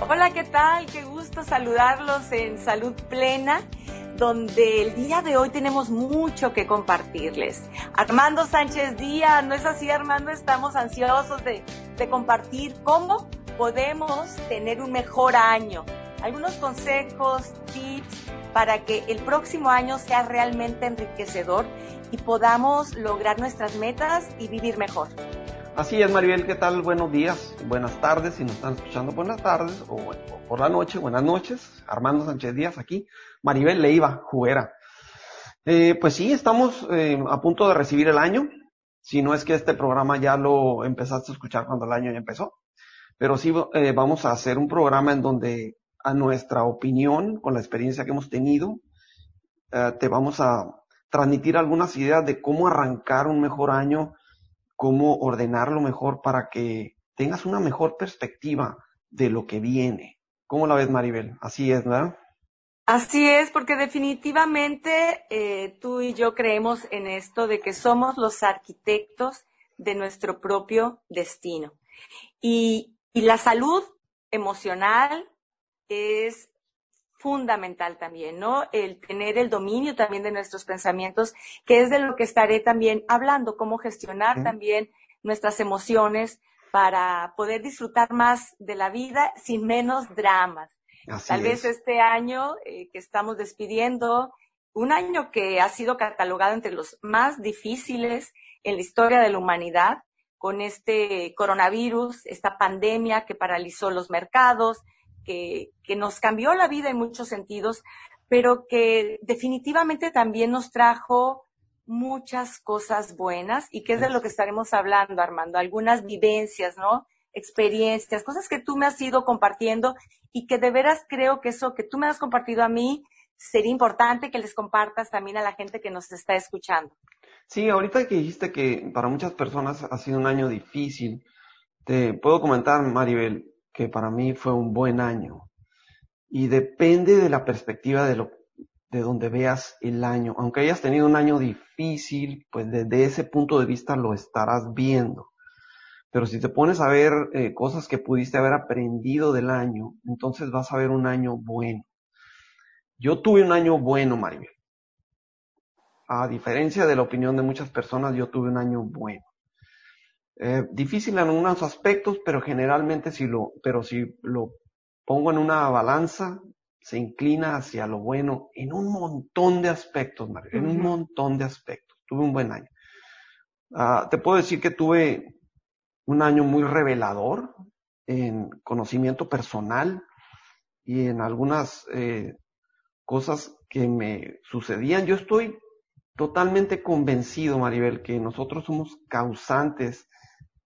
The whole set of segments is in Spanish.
Hola, ¿qué tal? Qué gusto saludarlos en Salud Plena, donde el día de hoy tenemos mucho que compartirles. Armando Sánchez Díaz, ¿no es así, Armando? Estamos ansiosos de, de compartir cómo podemos tener un mejor año. Algunos consejos, tips para que el próximo año sea realmente enriquecedor y podamos lograr nuestras metas y vivir mejor. Así es, Maribel, ¿qué tal? Buenos días, buenas tardes, si nos están escuchando, buenas tardes, o, por la noche, buenas noches. Armando Sánchez Díaz aquí, Maribel Leiva, juguera. Eh, pues sí, estamos eh, a punto de recibir el año, si no es que este programa ya lo empezaste a escuchar cuando el año ya empezó, pero sí eh, vamos a hacer un programa en donde a nuestra opinión, con la experiencia que hemos tenido, te vamos a transmitir algunas ideas de cómo arrancar un mejor año cómo ordenarlo mejor para que tengas una mejor perspectiva de lo que viene. ¿Cómo la ves, Maribel? Así es, ¿verdad? Así es, porque definitivamente eh, tú y yo creemos en esto de que somos los arquitectos de nuestro propio destino. Y, y la salud emocional es fundamental también, ¿no? El tener el dominio también de nuestros pensamientos, que es de lo que estaré también hablando, cómo gestionar también nuestras emociones para poder disfrutar más de la vida sin menos dramas. Tal vez este año eh, que estamos despidiendo, un año que ha sido catalogado entre los más difíciles en la historia de la humanidad, con este coronavirus, esta pandemia que paralizó los mercados, que, nos cambió la vida en muchos sentidos, pero que definitivamente también nos trajo muchas cosas buenas y que es de lo que estaremos hablando, Armando, algunas vivencias, ¿no? Experiencias, cosas que tú me has ido compartiendo y que de veras creo que eso que tú me has compartido a mí sería importante que les compartas también a la gente que nos está escuchando. Sí, ahorita que dijiste que para muchas personas ha sido un año difícil, te puedo comentar, Maribel, que para mí fue un buen año. Y depende de la perspectiva de lo, de donde veas el año. Aunque hayas tenido un año difícil, pues desde ese punto de vista lo estarás viendo. Pero si te pones a ver eh, cosas que pudiste haber aprendido del año, entonces vas a ver un año bueno. Yo tuve un año bueno, Maribel. A diferencia de la opinión de muchas personas, yo tuve un año bueno. Eh, difícil en algunos aspectos, pero generalmente si lo, pero si lo pongo en una balanza, se inclina hacia lo bueno en un montón de aspectos, Mario, en un montón de aspectos. Tuve un buen año. Ah, te puedo decir que tuve un año muy revelador en conocimiento personal y en algunas eh, cosas que me sucedían. Yo estoy totalmente convencido, Maribel, que nosotros somos causantes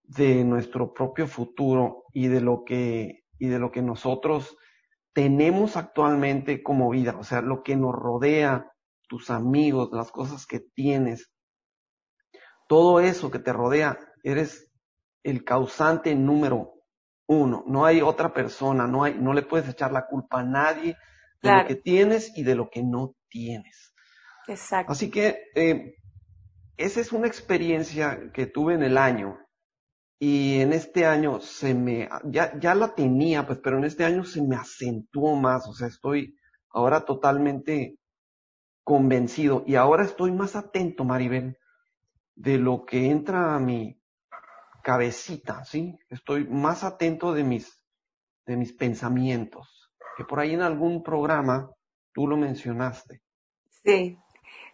de nuestro propio futuro y de lo que, y de lo que nosotros tenemos actualmente como vida, o sea, lo que nos rodea, tus amigos, las cosas que tienes, todo eso que te rodea, eres el causante número uno. No hay otra persona, no hay, no le puedes echar la culpa a nadie de lo que tienes y de lo que no tienes. Exacto. Así que eh, esa es una experiencia que tuve en el año y en este año se me, ya, ya la tenía, pues, pero en este año se me acentuó más, o sea, estoy ahora totalmente convencido y ahora estoy más atento, Maribel, de lo que entra a mi cabecita, ¿sí? Estoy más atento de mis, de mis pensamientos, que por ahí en algún programa tú lo mencionaste. Sí,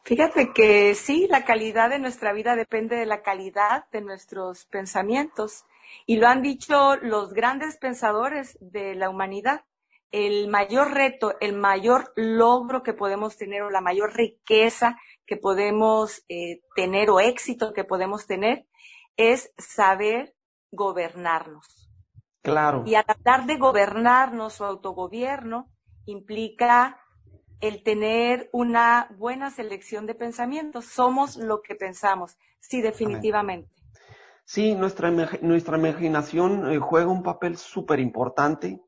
Fíjate que sí, la calidad de nuestra vida depende de la calidad de nuestros pensamientos. Y lo han dicho los grandes pensadores de la humanidad. El mayor reto, el mayor logro que podemos tener o la mayor riqueza que podemos eh, tener o éxito que podemos tener es saber gobernarnos. Claro. Y a tratar de gobernarnos o autogobierno implica el tener una buena selección de pensamientos. Somos lo que pensamos, sí, definitivamente. Sí, nuestra, nuestra imaginación eh, juega un papel súper importante,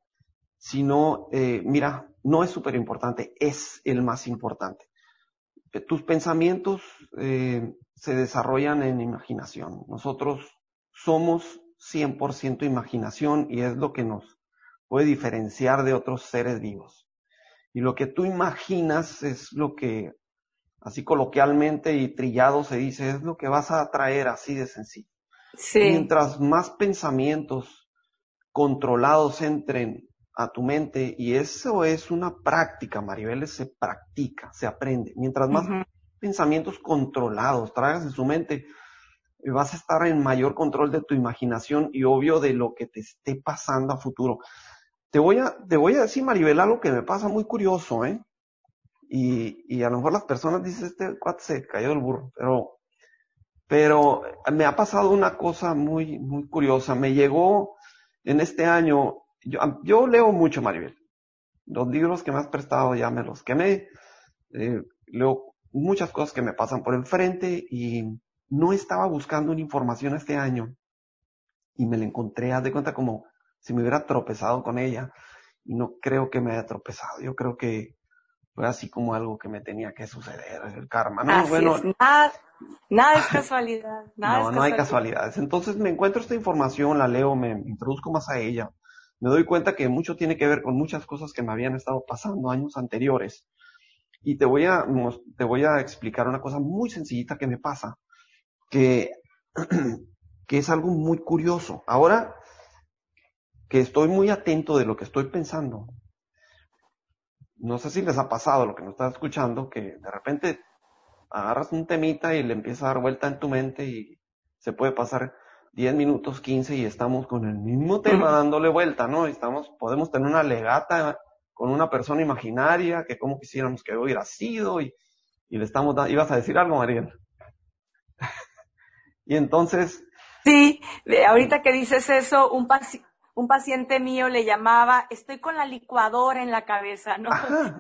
sino, eh, mira, no es súper importante, es el más importante. Eh, tus pensamientos se desarrollan en imaginación. Nosotros somos 100% imaginación y es lo que nos puede diferenciar de otros seres vivos. Y lo que tú imaginas es lo que, así coloquialmente y trillado se dice, es lo que vas a atraer así de sencillo. Mientras más pensamientos controlados entren a tu mente, y eso es una práctica, Maribel, se practica, se aprende. Mientras más pensamientos controlados traigas en su mente, vas a estar en mayor control de tu imaginación y obvio de lo que te esté pasando a futuro. Te voy a, te voy a decir, Maribel, algo que me pasa muy curioso, ¿eh? Y, y a lo mejor las personas dicen, este cuate se cayó del burro, pero, pero me ha pasado una cosa muy, muy curiosa. Me llegó en este año, yo, yo leo mucho, Maribel. Los libros que me has prestado ya me los quemé. Eh, leo muchas cosas que me pasan por enfrente y no estaba buscando una información este año y me la encontré, haz de cuenta como si me hubiera tropezado con ella y no creo que me haya tropezado, yo creo que fue así como algo que me tenía que suceder, el karma, ¿no? bueno, nada, nada, es casualidad, nada no, no hay casualidades. Entonces me encuentro esta información, la leo, me introduzco más a ella, me doy cuenta que mucho tiene que ver con muchas cosas que me habían estado pasando años anteriores. Y te voy a, te voy a explicar una cosa muy sencillita que me pasa que, que es algo muy curioso. Ahora que estoy muy atento de lo que estoy pensando, no sé si les ha pasado lo que nos está escuchando, que de repente agarras un temita y le empieza a dar vuelta en tu mente y se puede pasar 10 minutos, 15 y estamos con el mismo tema dándole vuelta, ¿no? estamos, podemos tener una legata con una persona imaginaria que como quisiéramos que hubiera sido y, y le estamos dando, ibas a decir algo, Mariela. Y entonces... Sí, ahorita que dices eso, un, un paciente mío le llamaba, estoy con la licuadora en la cabeza, ¿no?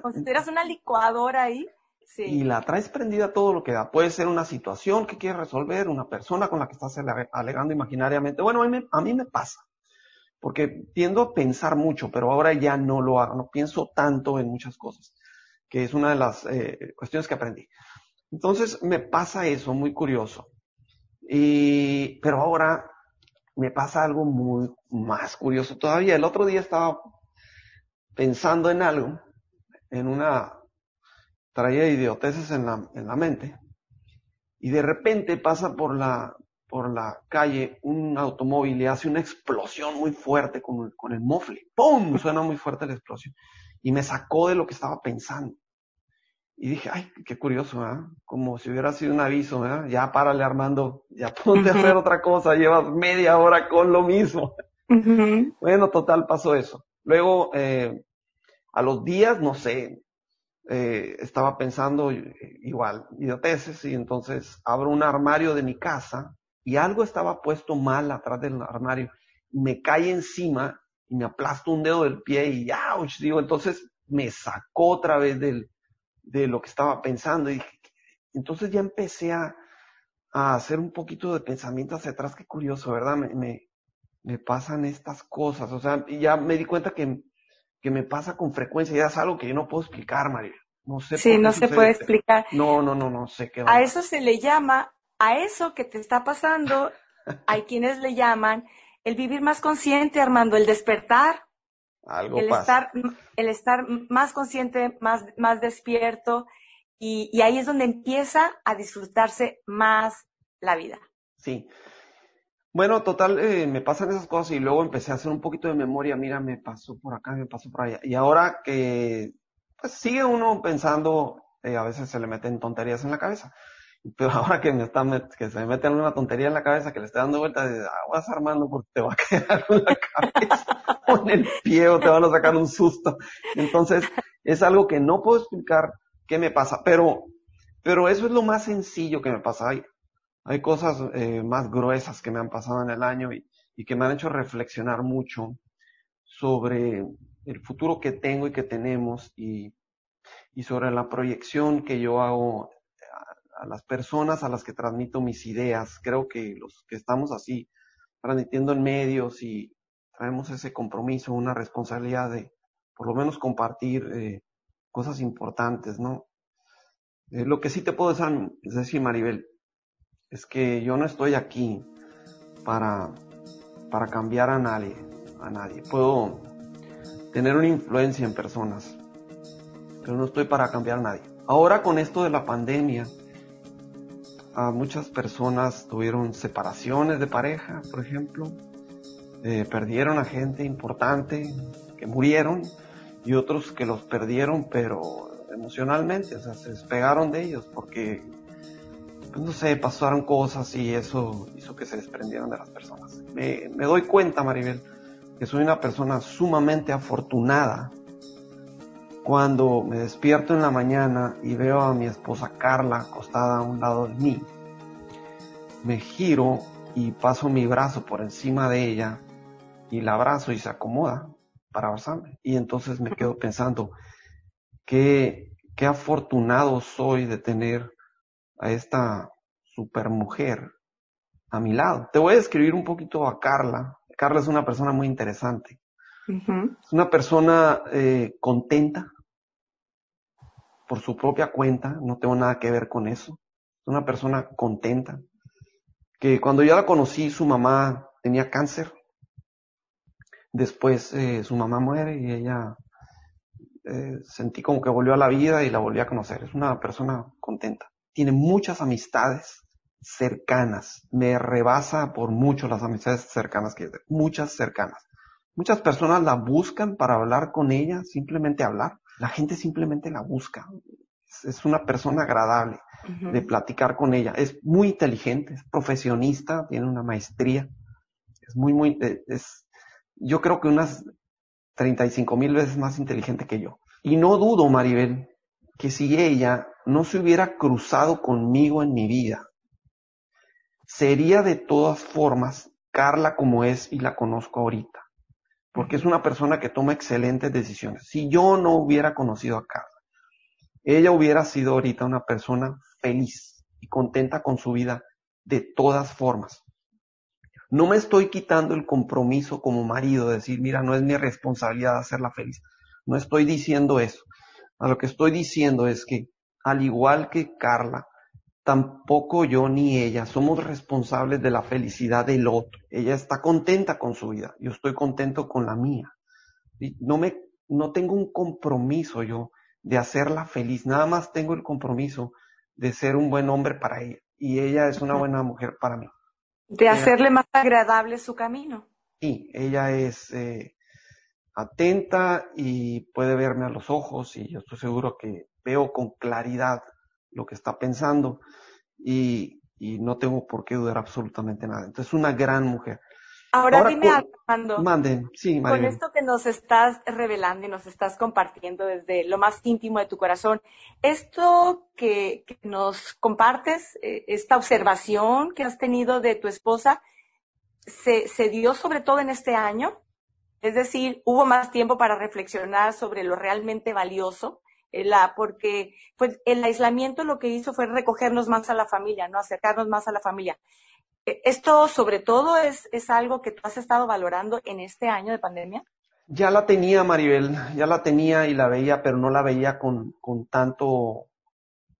Como si tuvieras una licuadora ahí. Sí. Y la traes prendida todo lo que da. Puede ser una situación que quieres resolver, una persona con la que estás alegando imaginariamente. Bueno, a mí, me, a mí me pasa, porque tiendo a pensar mucho, pero ahora ya no lo hago, no pienso tanto en muchas cosas, que es una de las eh, cuestiones que aprendí. Entonces me pasa eso, muy curioso. Y, pero ahora me pasa algo muy más curioso todavía. El otro día estaba pensando en algo, en una, traía idioteces en la, en la mente, y de repente pasa por la, por la calle un automóvil y hace una explosión muy fuerte con, con el mofle. ¡Pum! Suena muy fuerte la explosión. Y me sacó de lo que estaba pensando. Y dije, ay, qué curioso, ¿eh? Como si hubiera sido un aviso, ¿eh? Ya párale, Armando, ya ponte a hacer otra cosa, llevas media hora con lo mismo. Bueno, total, pasó eso. Luego, eh, a los días, no sé, eh, estaba pensando igual, idioteces, y entonces abro un armario de mi casa y algo estaba puesto mal atrás del armario y me cae encima y me aplasto un dedo del pie y ¡ouch! Digo, entonces me sacó otra vez del, de lo que estaba pensando. Y entonces ya empecé a, a, hacer un poquito de pensamiento hacia atrás. Qué curioso, ¿verdad? Me, me, me pasan estas cosas. O sea, ya me di cuenta que, que me pasa con frecuencia. Ya es algo que yo no puedo explicar, María. No sé. Sí, no se puede explicar. No, no, no, no sé qué. A eso se le llama, a eso que te está pasando, hay quienes le llaman el vivir más consciente, Armando, el despertar el estar el estar más consciente más más despierto y, ahí es donde empieza a disfrutarse más la vida. Sí. Bueno total eh, me pasan esas cosas y luego empecé a hacer un poquito de memoria. Mira me pasó por acá me pasó por allá. Y ahora que pues sigue uno pensando eh, a veces se le meten tonterías en la cabeza pero ahora que me está que se me mete una tontería en la cabeza que le estoy dando vueltas, aguas Armando porque te va a quedar en la cabeza o el pie o te van a sacar un susto. Entonces, es algo que no puedo explicar qué me pasa, pero, pero eso es lo más sencillo que me pasa. Hay, hay cosas eh, más gruesas que me han pasado en el año y, y que me han hecho reflexionar mucho sobre el futuro que tengo y que tenemos y, y sobre la proyección que yo hago a las personas a las que transmito mis ideas. Creo que los que estamos así transmitiendo en medios y traemos ese compromiso, una responsabilidad de por lo menos compartir eh, cosas importantes, ¿no? Eh, lo que sí te puedo decir, Maribel, es que yo no estoy aquí para, para cambiar a nadie, a nadie. Puedo, tener una influencia en personas, pero no estoy para cambiar a nadie. Ahora con esto de la pandemia, a muchas personas tuvieron separaciones de pareja, por ejemplo, eh, perdieron a gente importante que murieron y otros que los perdieron, pero emocionalmente, o sea, se despegaron de ellos porque, pues, no sé, pasaron cosas y eso hizo que se desprendieran de las personas. Me, me doy cuenta, Maribel, que soy una persona sumamente afortunada cuando me despierto en la mañana y veo a mi esposa Carla acostada a un lado de mí. Me giro y paso mi brazo por encima de ella y la abrazo y se acomoda para abrazarme. Y entonces me quedo pensando, qué, qué afortunado soy de tener a esta supermujer a mi lado. Te voy a describir un poquito a Carla. Carla es una persona muy interesante. Es una persona eh, contenta por su propia cuenta, no tengo nada que ver con eso. Es una persona contenta. Que cuando yo la conocí, su mamá tenía cáncer Después eh, su mamá muere y ella eh, sentí como que volvió a la vida y la volví a conocer. Es una persona contenta. Tiene muchas amistades cercanas. Me rebasa por mucho las amistades cercanas que muchas cercanas. Muchas personas la buscan para hablar con ella, simplemente hablar. La gente simplemente la busca. Es, una persona agradable de platicar con ella. Es muy inteligente, es profesionista, tiene una maestría. Es muy, muy, eh, es, yo creo que unas 35 mil veces más inteligente que yo. Y no dudo, Maribel, que si ella no se hubiera cruzado conmigo en mi vida, sería de todas formas Carla como es y la conozco ahorita. Porque es una persona que toma excelentes decisiones. Si yo no hubiera conocido a Carla, ella hubiera sido ahorita una persona feliz y contenta con su vida de todas formas. No me estoy quitando el compromiso como marido de decir, mira, no es mi responsabilidad hacerla feliz. No estoy diciendo eso. A lo que estoy diciendo es que, al igual que Carla, tampoco yo ni ella somos responsables de la felicidad del otro. Ella está contenta con su vida. Yo estoy contento con la mía. No me, no tengo un compromiso yo de hacerla feliz. Nada más tengo el compromiso de ser un buen hombre para ella. Y ella es una buena mujer para mí. De hacerle más agradable su camino. Sí, ella es eh, atenta y puede verme a los ojos y yo estoy seguro que veo con claridad lo que está pensando y, y no tengo por qué dudar absolutamente nada. Entonces, es una gran mujer. Ahora, dime, Armando, manden, sí, con esto que nos estás revelando y nos estás compartiendo desde lo más íntimo de tu corazón, esto que, nos compartes, eh, esta observación que has tenido de tu esposa, ¿se, ¿se dio sobre todo en este año? Es decir, hubo más tiempo para reflexionar sobre lo realmente valioso, la, porque pues, el aislamiento lo que hizo fue recogernos más a la familia, no acercarnos más a la familia. Eh, ¿Esto sobre todo es, es algo que tú has estado valorando en este año de pandemia? Ya la tenía, Maribel, ya la tenía y la veía, pero no la veía con, con tanto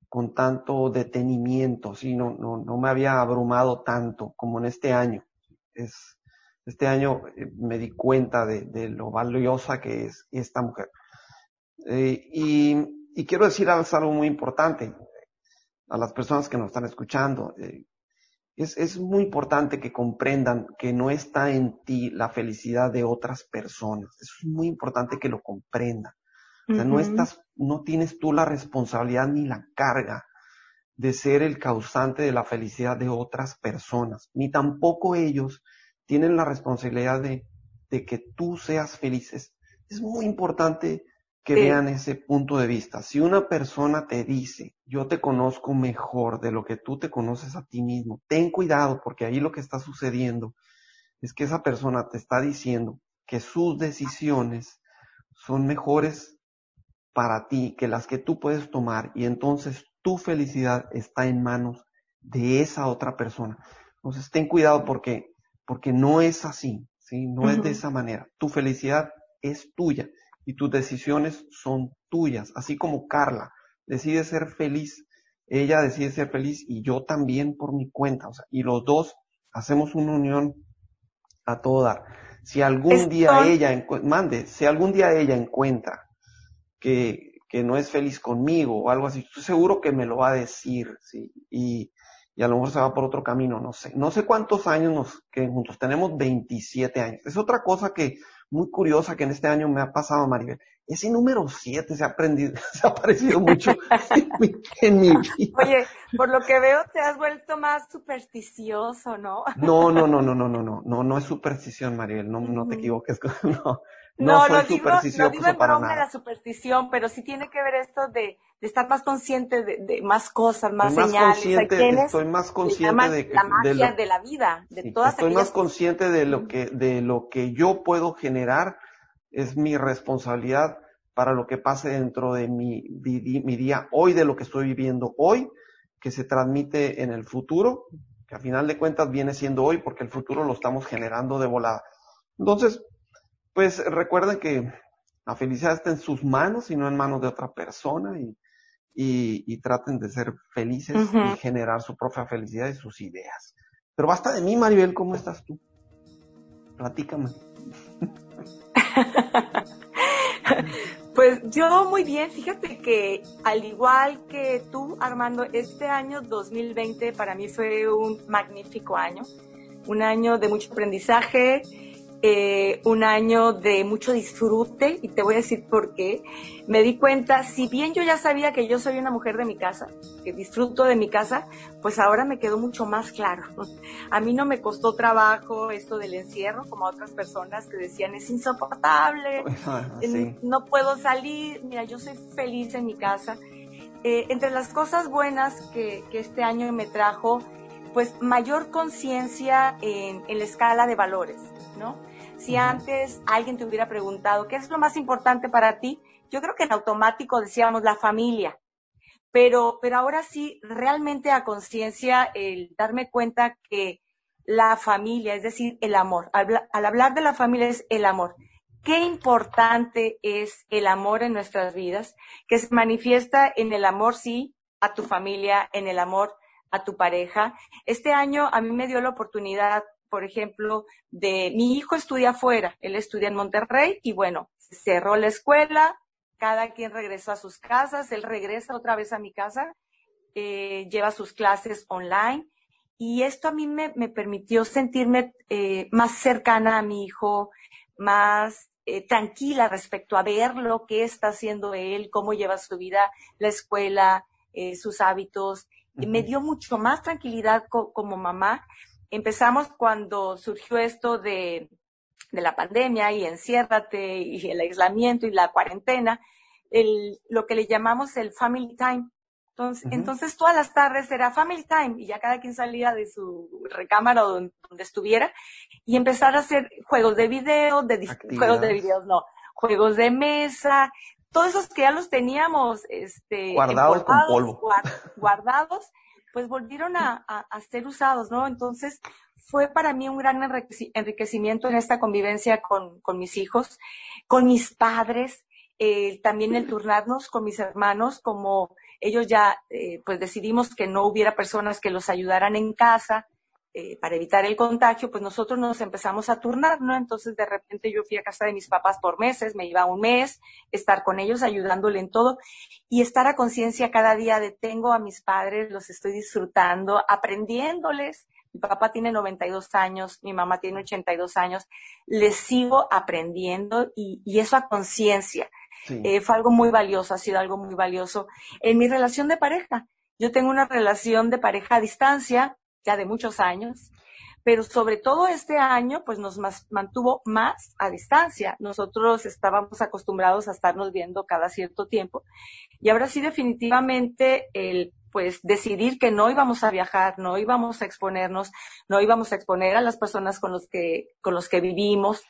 con tanto detenimiento, sí, no, no, no me había abrumado tanto como en este año. Es, este año eh, me di cuenta de, de lo valiosa que es esta mujer. Eh, y, y, quiero decir algo muy importante a las personas que nos están escuchando. Eh, es, es, muy importante que comprendan que no está en ti la felicidad de otras personas. Es muy importante que lo comprendan. O sea, no estás, no tienes tú la responsabilidad ni la carga de ser el causante de la felicidad de otras personas, ni tampoco ellos tienen la responsabilidad de, de que tú seas feliz. Es, es muy importante que vean ese punto de vista. Si una persona te dice, yo te conozco mejor de lo que tú te conoces a ti mismo, ten cuidado porque ahí lo que está sucediendo es que esa persona te está diciendo que sus decisiones son mejores para ti que las que tú puedes tomar y entonces tu felicidad está en manos de esa otra persona. Entonces ten cuidado porque, porque no es así, ¿sí? No es de esa manera. Tu felicidad es tuya y tus decisiones son tuyas, así como Carla decide ser feliz, ella decide ser feliz y yo también por mi cuenta, o sea, y los dos hacemos una unión a todo dar. Si algún día ella, mande, si algún día ella encuentra que, que no es feliz conmigo o algo así, estoy seguro que me lo va a decir, ¿sí? Y, y a lo mejor se va por otro camino, no sé. No sé cuántos años nos que juntos, tenemos 27 años. Es otra cosa que muy curiosa que en este año me ha pasado, Maribel. Ese número 7 se ha aprendido, se ha aparecido mucho en, mi, vida. Oye, por lo que veo te has vuelto más supersticioso, ¿no? No, no, no, no, no, no, no, no, no es superstición, Maribel, no, no te equivoques, no. No, no, digo, no digo en broma de la superstición, pero sí tiene que ver esto de, de estar más consciente de, de, más cosas, más, señales. estoy más consciente de, la magia de, la vida, de todas Estoy más consciente de lo que de lo que yo puedo generar es mi responsabilidad para lo que pase dentro de mi, mi día hoy, de lo que estoy viviendo hoy, que se transmite en el futuro, que a final de cuentas viene siendo hoy, porque el futuro lo estamos generando de volada. Entonces, pues recuerden que la felicidad está en sus manos y no en manos de otra persona y, y, traten de ser felices y generar su propia felicidad y sus ideas. Pero basta de mí, Maribel, ¿cómo estás tú? Platícame. Pues yo muy bien, fíjate que al igual que tú, Armando, este año 2020 para mí fue un magnífico año, un año de mucho aprendizaje, eh, un año de mucho disfrute y te voy a decir por qué. Me di cuenta, si bien yo ya sabía que yo soy una mujer de mi casa, que disfruto de mi casa, pues ahora me quedó mucho más claro. A mí no me costó trabajo esto del encierro, como a otras personas que decían es insoportable, no puedo salir, mira, yo soy feliz en mi casa. Eh, entre las cosas buenas que, que este año me trajo, pues mayor conciencia en, en la escala de valores, ¿no? Si antes alguien te hubiera preguntado, ¿qué es lo más importante para ti? Yo creo que en automático decíamos la familia. Pero, pero ahora sí, realmente a conciencia, el darme cuenta que la familia, es decir, el amor, al, al hablar de la familia es el amor. Qué importante es el amor en nuestras vidas, que se manifiesta en el amor, sí, a tu familia, en el amor a tu pareja. Este año a mí me dio la oportunidad por ejemplo, de mi hijo estudia afuera, él estudia en Monterrey y bueno, cerró la escuela, cada quien regresó a sus casas, él regresa otra vez a mi casa, eh, lleva sus clases online y esto a mí me, permitió sentirme eh, más cercana a mi hijo, más eh, tranquila respecto a ver lo que está haciendo él, cómo lleva su vida, la escuela, sus hábitos. y Me dio mucho más tranquilidad como mamá empezamos cuando surgió esto de, de la pandemia y enciérrate y el aislamiento y la cuarentena, el, lo que le llamamos el family time. Entonces, entonces todas las tardes era family time y ya cada quien salía de su recámara o donde, estuviera y empezar a hacer juegos de video, de juegos de videos, no, juegos de mesa, todos esos que ya los teníamos este, guardados con polvo. guardados pues volvieron a, ser usados, ¿no? Entonces fue para mí un gran enriquecimiento en esta convivencia con, mis hijos, con mis padres, eh, también el turnarnos con mis hermanos, como ellos ya eh, pues decidimos que no hubiera personas que los ayudaran en casa, eh, para evitar el contagio, pues nosotros nos empezamos a turnar, ¿no? Entonces de repente yo fui a casa de mis papás por meses, me iba un mes, estar con ellos ayudándole en todo y estar a conciencia cada día de tengo a mis padres, los estoy disfrutando, aprendiéndoles. Mi papá tiene 92 años, mi mamá tiene 82 años, les sigo aprendiendo y, y eso a conciencia. Eh, fue algo muy valioso, ha sido algo muy valioso en mi relación de pareja. Yo tengo una relación de pareja a distancia, ya de muchos años, pero sobre todo este año, pues nos mantuvo más a distancia. Nosotros estábamos acostumbrados a estarnos viendo cada cierto tiempo y ahora sí definitivamente el pues decidir que no íbamos a viajar, no íbamos a exponernos, no íbamos a exponer a las personas con los que, con los que vivimos.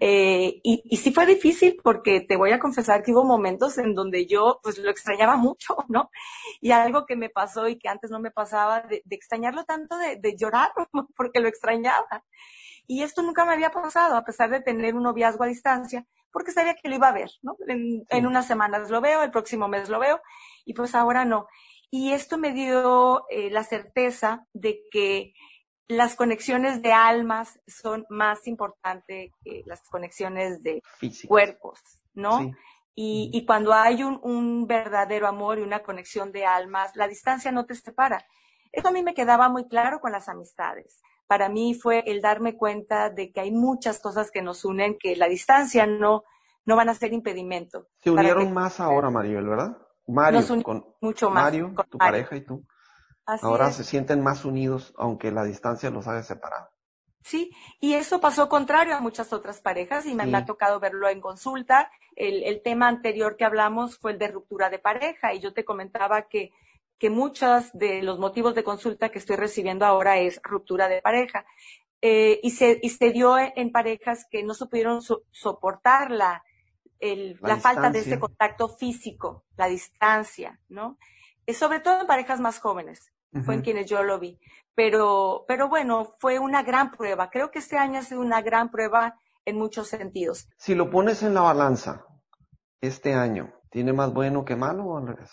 Eh, y, y sí fue difícil porque te voy a confesar que hubo momentos en donde yo pues lo extrañaba mucho, ¿no? Y algo que me pasó y que antes no me pasaba, de, extrañarlo tanto, de, de llorar porque lo extrañaba. Y esto nunca me había pasado, a pesar de tener un noviazgo a distancia, porque sabía que lo iba a ver, ¿no? En, en unas semanas lo veo, el próximo mes lo veo, y pues ahora no. Y esto me dio eh, la certeza de que las conexiones de almas son más importantes que las conexiones de cuerpos, ¿no? Y, y, cuando hay un, un, verdadero amor y una conexión de almas, la distancia no te separa. Eso a mí me quedaba muy claro con las amistades. Para mí fue el darme cuenta de que hay muchas cosas que nos unen, que la distancia no, no van a ser impedimento. Se unieron más ahora, Maribel, ¿verdad? Mario, con mucho más. Mario, tu pareja y tú. Ahora se sienten más unidos, aunque la distancia los haya separado. Sí, y eso pasó contrario a muchas otras parejas y me, ha tocado verlo en consulta. El, el, tema anterior que hablamos fue el de ruptura de pareja y yo te comentaba que, que muchos de los motivos de consulta que estoy recibiendo ahora es ruptura de pareja. Eh, y, se, y se dio en, parejas que no supieron soportar la, el, la, falta de ese contacto físico, la distancia, ¿no? Es sobre todo en parejas más jóvenes, fue en quienes yo lo vi. Pero, pero bueno, fue una gran prueba. Creo que este año ha sido una gran prueba en muchos sentidos. Si lo pones en la balanza, este año, ¿tiene más bueno que malo o al revés?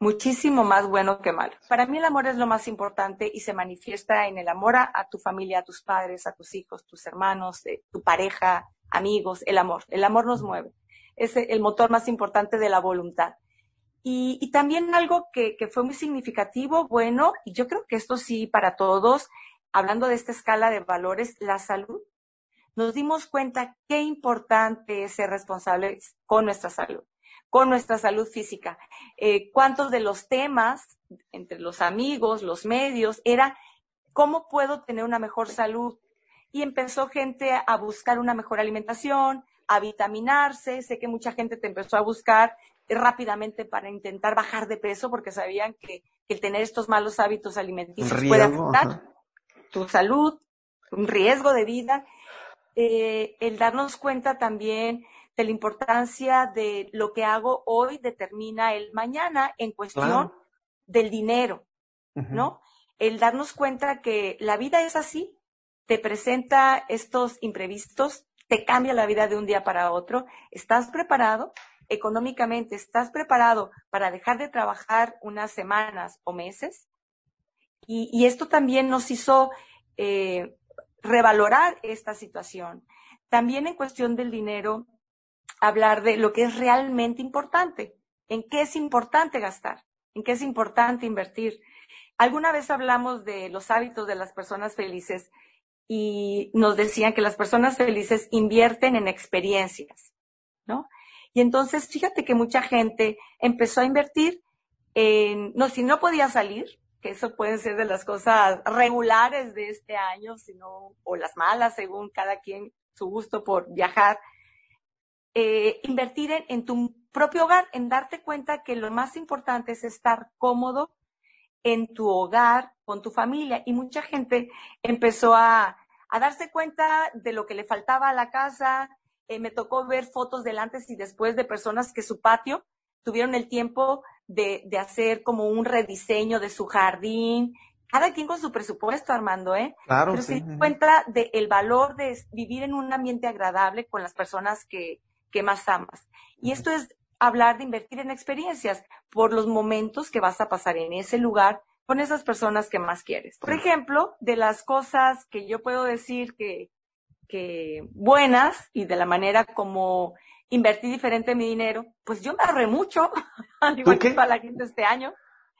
Muchísimo más bueno que malo. Para mí el amor es lo más importante y se manifiesta en el amor a, tu familia, a tus padres, a tus hijos, tus hermanos, eh, tu pareja, amigos, el amor. El amor nos mueve. Es el motor más importante de la voluntad. Y, también algo que, fue muy significativo, bueno, y yo creo que esto sí para todos, hablando de esta escala de valores, la salud. Nos dimos cuenta qué importante es ser responsables con nuestra salud, con nuestra salud física. Eh, cuántos de los temas entre los amigos, los medios, era cómo puedo tener una mejor salud. Y empezó gente a buscar una mejor alimentación, a vitaminarse. Sé que mucha gente te empezó a buscar rápidamente para intentar bajar de peso porque sabían que, el tener estos malos hábitos alimenticios puede afectar tu salud, un riesgo de vida. Eh, el darnos cuenta también de la importancia de lo que hago hoy determina el mañana en cuestión del dinero, ¿no? El darnos cuenta que la vida es así, te presenta estos imprevistos, te cambia la vida de un día para otro, estás preparado, económicamente, ¿estás preparado para dejar de trabajar unas semanas o meses? Y, esto también nos hizo eh, revalorar esta situación. También en cuestión del dinero, hablar de lo que es realmente importante, en qué es importante gastar, en qué es importante invertir. Alguna vez hablamos de los hábitos de las personas felices y nos decían que las personas felices invierten en experiencias, ¿no? Y entonces, fíjate que mucha gente empezó a invertir en, no, si no podía salir, que eso puede ser de las cosas regulares de este año, sino, o las malas, según cada quien su gusto por viajar, eh, invertir en, en tu propio hogar, en darte cuenta que lo más importante es estar cómodo en tu hogar, con tu familia. Y mucha gente empezó a, a darse cuenta de lo que le faltaba a la casa, eh, me tocó ver fotos del antes y después de personas que su patio tuvieron el tiempo de, de hacer como un rediseño de su jardín, cada quien con su presupuesto, Armando, ¿eh? Claro, Pero se da cuenta del valor de vivir en un ambiente agradable con las personas que, que más amas. Y esto es hablar de invertir en experiencias por los momentos que vas a pasar en ese lugar con esas personas que más quieres. Por ejemplo, de las cosas que yo puedo decir que, que buenas y de la manera como invertí diferente mi dinero, pues yo me ahorré mucho, al igual que para la gente este año.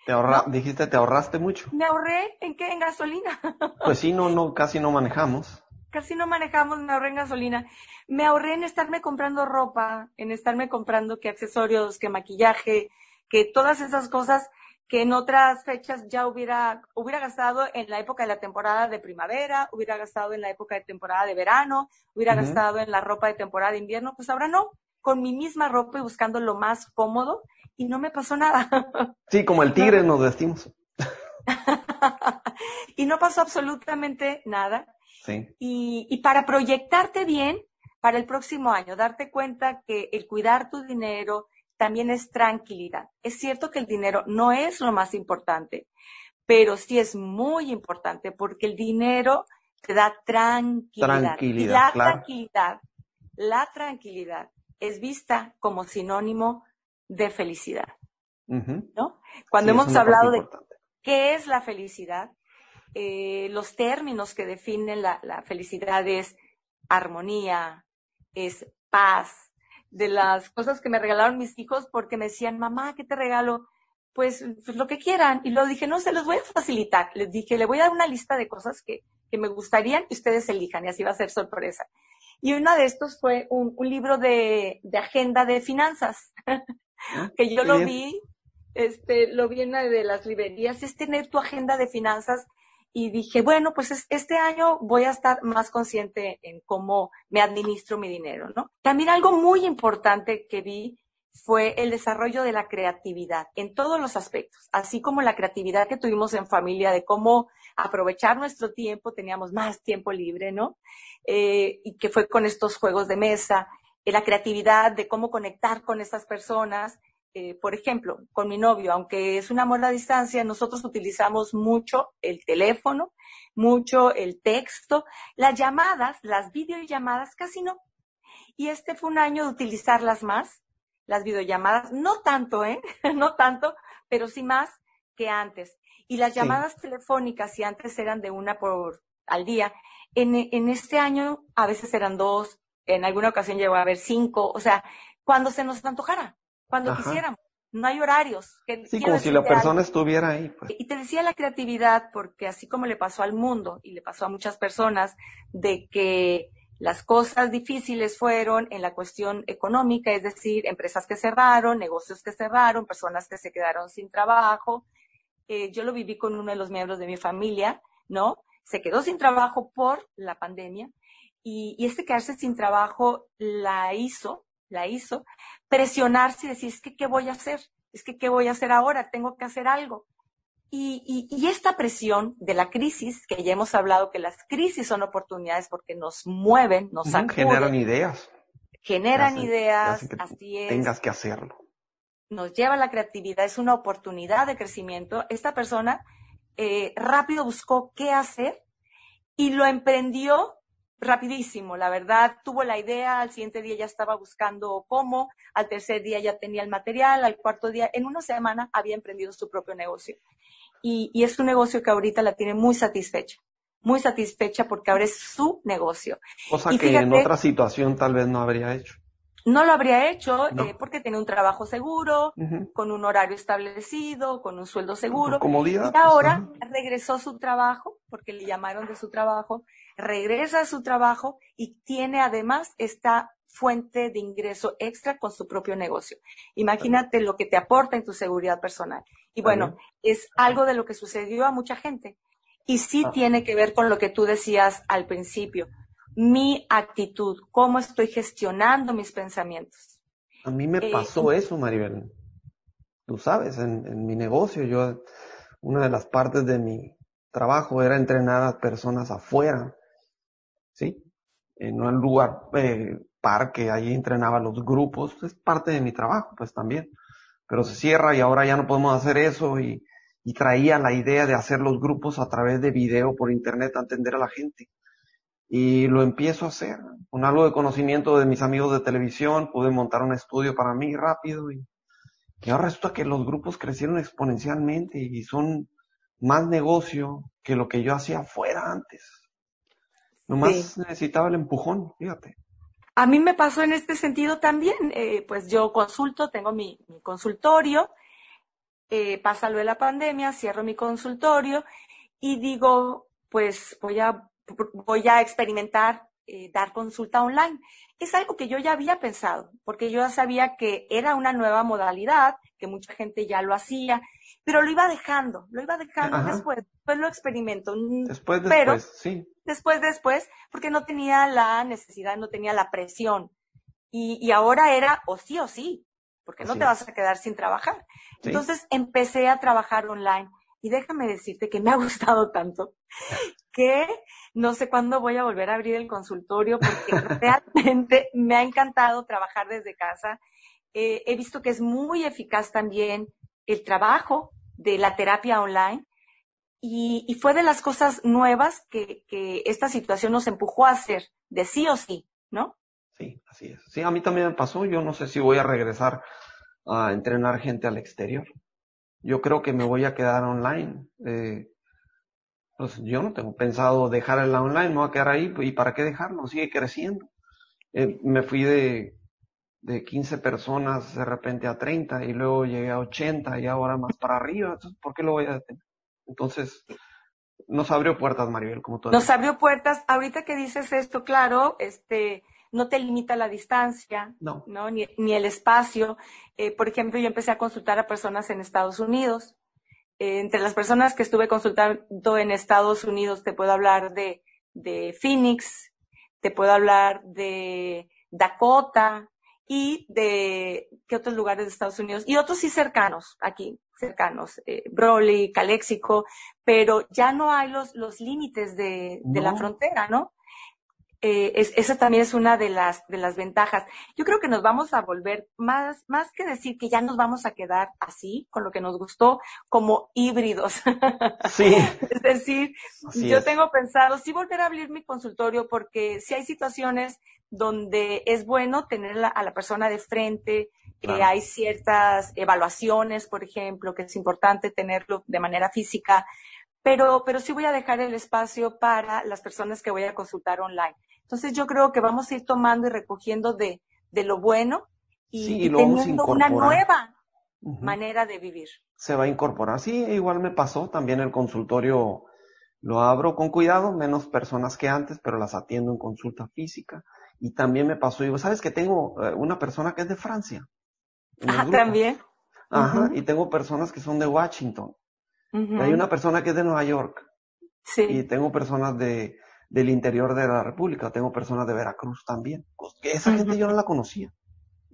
Te ahorra, dijiste, te ahorraste mucho. Me ahorré en qué? En gasolina. pues sí, no, no, casi no manejamos. Casi no manejamos, me ahorré en gasolina. Me ahorré en estarme comprando ropa, en estarme comprando qué accesorios, qué maquillaje, que todas esas cosas que en otras fechas ya hubiera, hubiera gastado en la época de la temporada de primavera, hubiera gastado en la época de temporada de verano, hubiera gastado en la ropa de temporada de invierno, pues ahora no, con mi misma ropa y buscando lo más cómodo y no me pasó nada. Sí, como el tigre nos vestimos. y no pasó absolutamente nada. Sí. Y, y para proyectarte bien para el próximo año, darte cuenta que el cuidar tu dinero, también es tranquilidad. Es cierto que el dinero no es lo más importante, pero sí es muy importante porque el dinero te da tranquilidad. Tranquilidad. la tranquilidad, la tranquilidad es vista como sinónimo de felicidad. ¿No? Cuando hemos hablado de qué es la felicidad, eh, los términos que definen la, la felicidad es armonía, es paz, de las cosas que me regalaron mis hijos porque me decían, mamá, ¿qué te regalo? Pues, pues, lo que quieran. Y lo dije, no, se los voy a facilitar. Les dije, le voy a dar una lista de cosas que, que me gustarían y ustedes elijan y así va a ser sorpresa. Y una de estos fue un, un libro de, de, agenda de finanzas, ah, que yo lo vi, este, lo vi en una de las librerías, es tener tu agenda de finanzas y dije, bueno, pues este año voy a estar más consciente en cómo me administro mi dinero, ¿no? También algo muy importante que vi fue el desarrollo de la creatividad en todos los aspectos, así como la creatividad que tuvimos en familia de cómo aprovechar nuestro tiempo, teníamos más tiempo libre, ¿no? Eh, y que fue con estos juegos de mesa, eh, la creatividad de cómo conectar con estas personas eh, por ejemplo, con mi novio, aunque es un amor a distancia, nosotros utilizamos mucho el teléfono, mucho el texto, las llamadas, las videollamadas casi no. Y este fue un año de utilizarlas más, las videollamadas, no tanto, ¿eh? no tanto, pero sí más que antes. Y las llamadas telefónicas, si antes eran de una por al día, en, en este año a veces eran dos, en alguna ocasión llegó a haber cinco, o sea, cuando se nos antojara cuando quisiéramos. No hay horarios. sí, como si la persona estuviera ahí. Pues. Y te decía la creatividad, porque así como le pasó al mundo y le pasó a muchas personas, de que las cosas difíciles fueron en la cuestión económica, es decir, empresas que cerraron, negocios que cerraron, personas que se quedaron sin trabajo. Eh, yo lo viví con uno de los miembros de mi familia, ¿no? Se quedó sin trabajo por la pandemia y, y este quedarse sin trabajo la hizo la hizo, presionarse y decir, es que, ¿qué voy a hacer? Es que, ¿qué voy a hacer ahora? Tengo que hacer algo. Y, y, esta presión de la crisis, que ya hemos hablado que las crisis son oportunidades porque nos mueven, nos uh Generan ideas. Generan ideas, así es. Tengas que hacerlo. Nos lleva a la creatividad, es una oportunidad de crecimiento. Esta persona eh, rápido buscó qué hacer y lo emprendió rapidísimo, la verdad, tuvo la idea, al siguiente día ya estaba buscando cómo, al tercer día ya tenía el material, al cuarto día, en una semana había emprendido su propio negocio. Y, y es un negocio que ahorita la tiene muy satisfecha, muy satisfecha porque ahora es su negocio. Cosa que en otra situación tal vez no habría hecho. No lo habría hecho eh, porque tenía un trabajo seguro, con un horario establecido, con un sueldo seguro. Y ahora regresó a su trabajo, porque le llamaron de su trabajo, regresa a su trabajo y tiene además esta fuente de ingreso extra con su propio negocio. Imagínate lo que te aporta en tu seguridad personal. Y bueno, es algo de lo que sucedió a mucha gente. Y sí ah. tiene que ver con lo que tú decías al principio mi actitud, cómo estoy gestionando mis pensamientos. A mí me eh, pasó eso, Maribel. Tú sabes, en, mi negocio, yo, una de las partes de mi trabajo era entrenar a personas afuera, ¿sí? En un lugar, eh, parque, ahí entrenaba los grupos, es parte de mi trabajo, pues también. Pero se cierra y ahora ya no podemos hacer eso y, y traía la idea de hacer los grupos a través de video por internet a atender a la gente y lo empiezo a hacer. Con algo de conocimiento de mis amigos de televisión, pude montar un estudio para mí rápido y, ahora resulta que los grupos crecieron exponencialmente y son más negocio que lo que yo hacía fuera antes. Nomás necesitaba el empujón, fíjate. A mí me pasó en este sentido también, eh, pues yo consulto, tengo mi, consultorio, eh, pasa lo de la pandemia, cierro mi consultorio y digo, pues voy a voy a experimentar eh, dar consulta online. Es algo que yo ya había pensado, porque yo ya sabía que era una nueva modalidad, que mucha gente ya lo hacía, pero lo iba dejando, lo iba dejando después, después lo experimento. Después, después, sí. Después, después, porque no tenía la necesidad, no tenía la presión. Y, y ahora era o sí o sí, porque no te vas a quedar sin trabajar. Entonces empecé a trabajar online. Y déjame decirte que me ha gustado tanto que no sé cuándo voy a volver a abrir el consultorio porque realmente me ha encantado trabajar desde casa. Eh, he visto que es muy eficaz también el trabajo de la terapia online y, y fue de las cosas nuevas que, que, esta situación nos empujó a hacer, de sí o sí, ¿no? Sí, así es. Sí, a mí también me pasó. Yo no sé si voy a regresar a entrenar gente al exterior. Yo creo que me voy a quedar online. Eh, pues yo no tengo pensado dejar el online, me voy a quedar ahí, ¿y para qué dejarlo? Sigue creciendo. Eh, me fui de, de 15 personas de repente a 30 y luego llegué a 80 y ahora más para arriba, entonces, ¿por qué lo voy a detener? Entonces, nos abrió puertas, Maribel, como tú Nos abrió puertas. Ahorita que dices esto, claro, este, no te limita la distancia, no. ¿no? Ni, ni el espacio. Eh, por ejemplo, yo empecé a consultar a personas en Estados Unidos. Eh, entre las personas que estuve consultando en Estados Unidos, te puedo hablar de, de Phoenix, te puedo hablar de Dakota y de qué otros lugares de Estados Unidos y otros sí cercanos aquí, cercanos, eh, Broly, Calexico, pero ya no hay los, los límites de, de la frontera, ¿no? Eh, es, esa también es una de las, de las ventajas. Yo creo que nos vamos a volver más, más que decir que ya nos vamos a quedar así, con lo que nos gustó, como híbridos. Sí. es decir, yo tengo pensado sí volver a abrir mi consultorio porque si hay situaciones donde es bueno tener a la persona de frente, eh, hay ciertas evaluaciones, por ejemplo, que es importante tenerlo de manera física, pero, pero sí voy a dejar el espacio para las personas que voy a consultar online. Entonces yo creo que vamos a ir tomando y recogiendo de, de lo bueno y, teniendo una nueva manera de vivir. Se va a incorporar. Sí, igual me pasó. También el consultorio lo abro con cuidado, menos personas que antes, pero las atiendo en consulta física. Y también me pasó, digo, ¿sabes que tengo eh, una persona que es de Francia? Ah, también. Ajá, y tengo personas que son de Washington. Hay una persona que es de Nueva York. Sí. Y tengo personas de, del interior de la República. Tengo personas de Veracruz también. Esa gente yo no la conocía.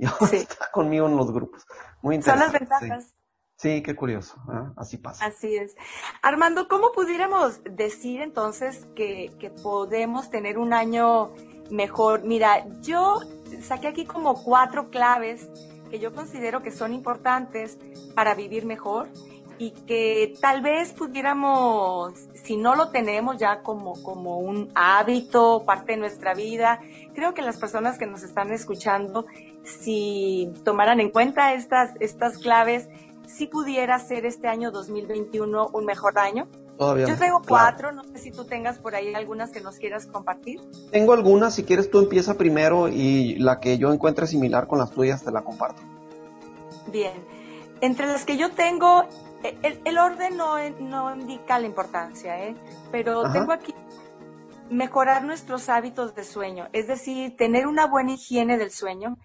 Y ahora está conmigo en los grupos. Muy interesante. Son las ventajas. Sí, qué curioso. ¿eh? Así pasa. Así es. Armando, ¿cómo pudiéramos decir entonces que, que podemos tener un año mejor? Mira, yo saqué aquí como cuatro claves que yo considero que son importantes para vivir mejor y que tal vez pudiéramos, si no lo tenemos ya como, como un hábito, parte de nuestra vida, creo que las personas que nos están escuchando, si tomaran en cuenta estas, estas claves, si pudiera ser este año 2021 un mejor año. Todavía Yo tengo cuatro, no sé si tú tengas por ahí algunas que nos quieras compartir. Tengo algunas, si quieres tú empieza primero y la que yo encuentre similar con las tuyas te la comparto. Bien, entre las que yo tengo, el, el orden no, no, indica la importancia, ¿eh? pero tengo aquí mejorar nuestros hábitos de sueño, es decir, tener una buena higiene del sueño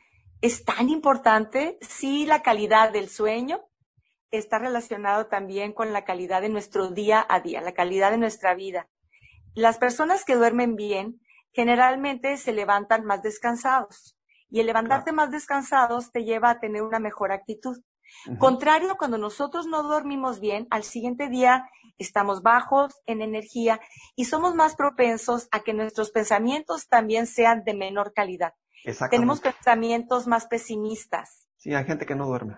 es tan importante si la calidad del sueño está relacionado también con la calidad de nuestro día a día, la calidad de nuestra vida. Las personas que duermen bien generalmente se levantan más descansados y el levantarte más descansados te lleva a tener una mejor actitud. Contrario, cuando nosotros no dormimos bien, al siguiente día estamos bajos en energía y somos más propensos a que nuestros pensamientos también sean de menor calidad. Tenemos pensamientos más pesimistas. Sí, hay gente que no duerme.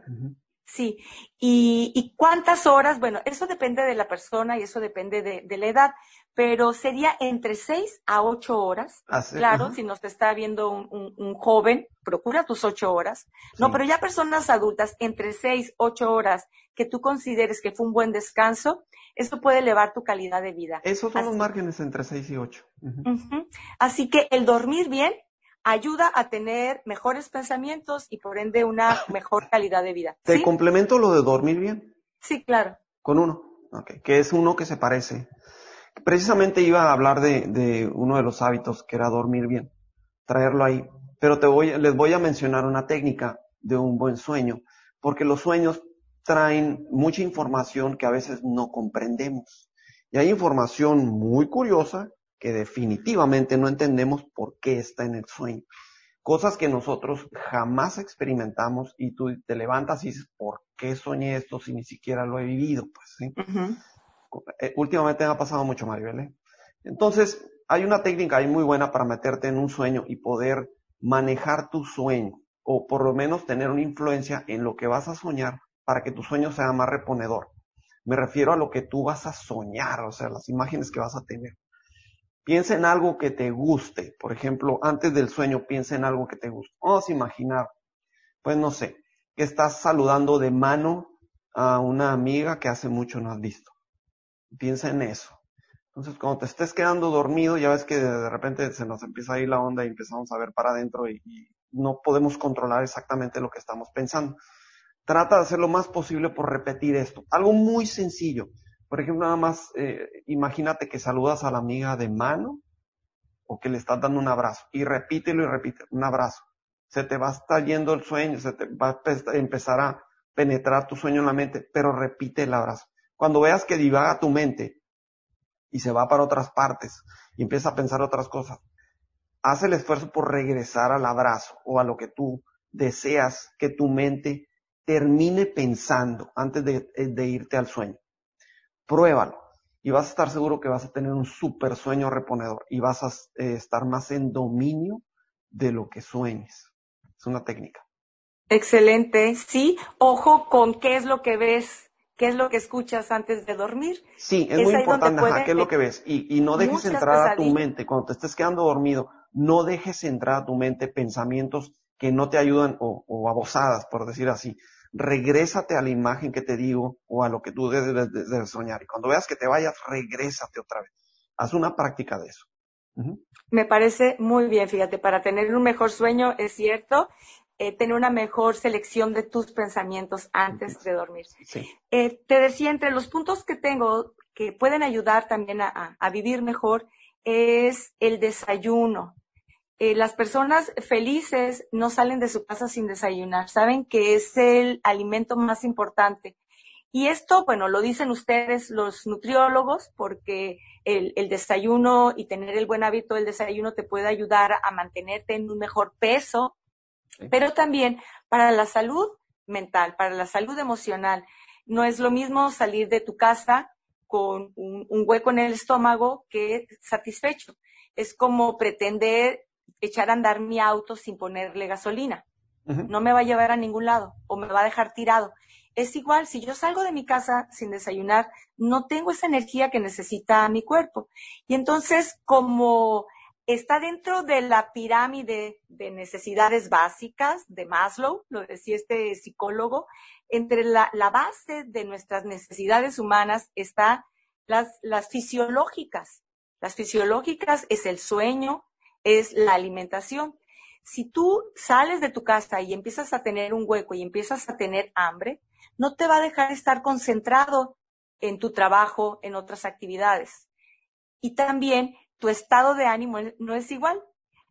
Sí, y, cuántas horas, bueno, eso depende de la persona y eso depende de, la edad, pero sería entre seis a ocho horas. Ah, claro, si nos está viendo un, joven, procura tus ocho horas. No, pero ya personas adultas, entre seis, ocho horas que tú consideres que fue un buen descanso, esto puede elevar tu calidad de vida. Esos son los márgenes entre seis y ocho. Así que el dormir bien ayuda a tener mejores pensamientos y por ende una mejor calidad de vida. ¿Te complemento lo de dormir bien? Sí, claro. Con uno, okay. que es uno que se parece. Precisamente iba a hablar de, de, uno de los hábitos que era dormir bien, traerlo ahí. Pero te voy, les voy a mencionar una técnica de un buen sueño, porque los sueños traen mucha información que a veces no comprendemos. Y hay información muy curiosa que definitivamente no entendemos por qué está en el sueño. Cosas que nosotros jamás experimentamos y tú te levantas y dices, ¿por qué soñé esto si ni siquiera lo he vivido? Pues, ¿sí? Eh, últimamente me ha pasado mucho, Maribel. ¿eh? Entonces, hay una técnica ahí muy buena para meterte en un sueño y poder manejar tu sueño o por lo menos tener una influencia en lo que vas a soñar para que tu sueño sea más reponedor. Me refiero a lo que tú vas a soñar, o sea, las imágenes que vas a tener. Piensa en algo que te guste. Por ejemplo, antes del sueño, piensa en algo que te guste. Vamos a imaginar, pues no sé, que estás saludando de mano a una amiga que hace mucho no has visto. Piensa en eso. Entonces, cuando te estés quedando dormido, ya ves que de repente se nos empieza a ir la onda y empezamos a ver para adentro y, no podemos controlar exactamente lo que estamos pensando. Trata de hacer lo más posible por repetir esto. Algo muy sencillo. Por ejemplo, nada más, eh, imagínate que saludas a la amiga de mano o que le estás dando un abrazo y repítelo y repite, un abrazo. Se te va a yendo el sueño, se te va a empezar a penetrar tu sueño en la mente, pero repite el abrazo. Cuando veas que divaga tu mente y se va para otras partes y empieza a pensar otras cosas, haz el esfuerzo por regresar al abrazo o a lo que tú deseas que tu mente termine pensando antes de, irte al sueño. Pruébalo y vas a estar seguro que vas a tener un super sueño reponedor y vas a eh, estar más en dominio de lo que sueñes. Es una técnica. Excelente, sí. Ojo con qué es lo que ves, qué es lo que escuchas antes de dormir. Sí, es, muy importante, qué es lo que ves. Y, no dejes entrar a tu mente, cuando te estés quedando dormido, no dejes entrar a tu mente pensamientos que no te ayudan o, o abosadas, por decir así. Regrésate a la imagen que te digo o a lo que tú debes, de soñar. Y cuando veas que te vayas, regrésate otra vez. Haz una práctica de eso. Me parece muy bien, fíjate, para tener un mejor sueño, es cierto, eh, tener una mejor selección de tus pensamientos antes de dormir. Eh, te decía, entre los puntos que tengo que pueden ayudar también a, vivir mejor es el desayuno. Eh, las personas felices no salen de su casa sin desayunar, saben que es el alimento más importante. Y esto, bueno, lo dicen ustedes los nutriólogos, porque el, el, desayuno y tener el buen hábito del desayuno te puede ayudar a mantenerte en un mejor peso, pero también para la salud mental, para la salud emocional. No es lo mismo salir de tu casa con un, hueco en el estómago que satisfecho. Es como pretender echar a andar mi auto sin ponerle gasolina. No me va a llevar a ningún lado o me va a dejar tirado. Es igual, si yo salgo de mi casa sin desayunar, no tengo esa energía que necesita mi cuerpo. Y entonces, como está dentro de la pirámide de necesidades básicas de Maslow, lo decía este psicólogo. Entre la, base de nuestras necesidades humanas está las, las fisiológicas. Las fisiológicas es el sueño, es la alimentación. Si tú sales de tu casa y empiezas a tener un hueco y empiezas a tener hambre, no te va a dejar estar concentrado en tu trabajo, en otras actividades. Y también tu estado de ánimo no es igual.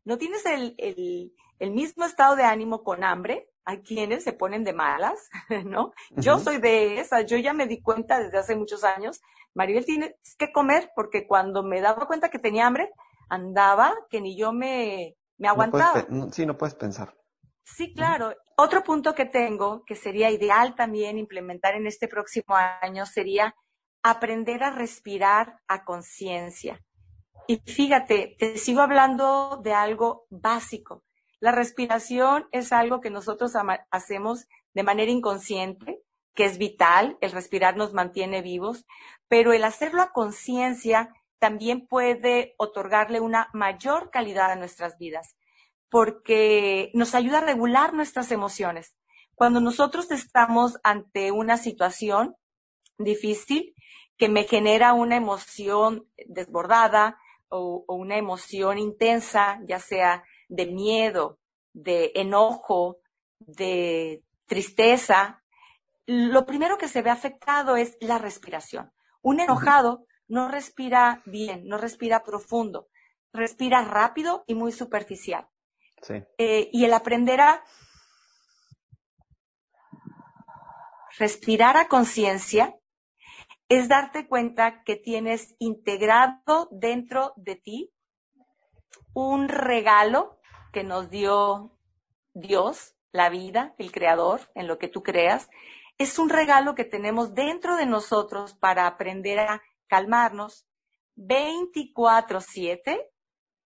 No tienes el, el, mismo estado de ánimo con hambre. Hay quienes se ponen de malas, ¿no? Yo soy de esas. Yo ya me di cuenta desde hace muchos años. Maribel tiene que comer porque cuando me daba cuenta que tenía hambre, andaba que ni yo me, me aguantaba. sí, no puedes pensar. Sí, claro. Otro punto que tengo, que sería ideal también implementar en este próximo año, sería aprender a respirar a conciencia. Y fíjate, te sigo hablando de algo básico. La respiración es algo que nosotros hacemos de manera inconsciente, que es vital, el respirar nos mantiene vivos, pero el hacerlo a conciencia también puede otorgarle una mayor calidad a nuestras vidas, porque nos ayuda a regular nuestras emociones. Cuando nosotros estamos ante una situación difícil que me genera una emoción desbordada, o, una emoción intensa, ya sea de miedo, de enojo, de tristeza, lo primero que se ve afectado es la respiración. Un enojado no respira bien, no respira profundo, respira rápido y muy superficial. Eh, y el aprender a respirar a conciencia es darte cuenta que tienes integrado dentro de ti un regalo que nos dio Dios, la vida, el creador, en lo que tú creas. Es un regalo que tenemos dentro de nosotros para aprender a calmarnos 24/7,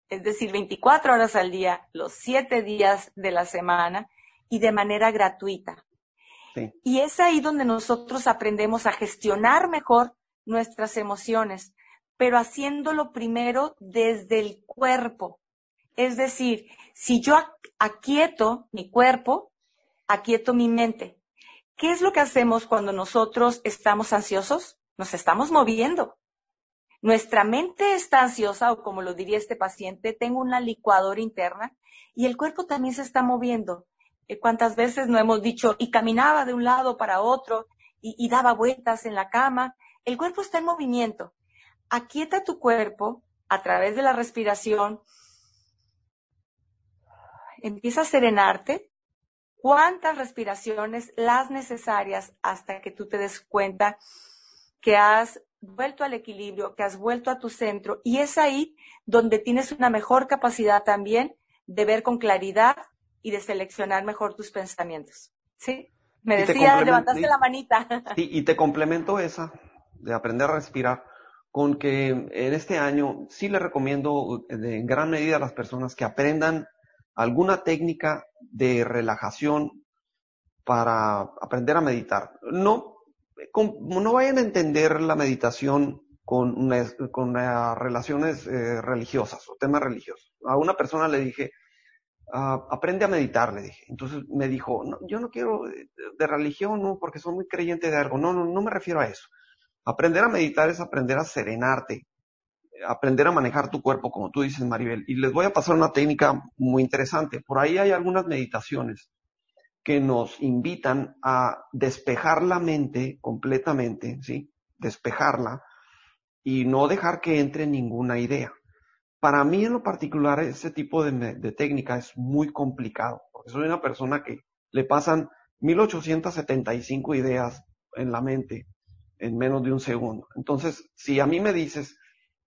es decir, 24 horas al día, los 7 días de la semana y de manera gratuita. Y es ahí donde nosotros aprendemos a gestionar mejor nuestras emociones, pero haciéndolo primero desde el cuerpo. Es decir, si yo aquieto mi cuerpo, aquieto mi mente. ¿Qué es lo que hacemos cuando nosotros estamos ansiosos? Nos estamos moviendo. Nuestra mente está ansiosa, o como lo diría este paciente, tengo una licuadora interna y el cuerpo también se está moviendo. Eh, ¿Cuántas veces no hemos dicho, y caminaba de un lado para otro y, y daba vueltas en la cama? El cuerpo está en movimiento. Aquieta tu cuerpo a través de la respiración. Empieza a serenarte. ¿Cuántas respiraciones? Las necesarias hasta que tú te des cuenta que has vuelto al equilibrio, que has vuelto a tu centro. Y es ahí donde tienes una mejor capacidad también de ver con claridad y de seleccionar mejor tus pensamientos. ¿Sí? Me decía, levantaste la manita. Sí, y te complemento esa de aprender a respirar con que en este año sí le recomiendo en gran medida a las personas que aprendan alguna técnica de relajación para aprender a meditar. No, no vayan a entender la meditación con, relaciones eh, religiosas o temas religiosos. A una persona le dije, ah, aprende a meditar, le dije. Entonces me dijo, yo no quiero de, de religión, no, porque soy muy creyente de algo. No, no, no me refiero a eso. Aprender a meditar es aprender a serenarte, aprender a manejar tu cuerpo, como tú dices, Maribel. Y les voy a pasar una técnica muy interesante. Por ahí hay algunas meditaciones que nos invitan a despejar la mente completamente, ¿sí? Despejarla y no dejar que entre ninguna idea. Para mí en lo particular ese tipo de, de técnica es muy complicado, porque soy una persona que le pasan 1875 ideas en la mente en menos de un segundo. Entonces, si a mí me dices,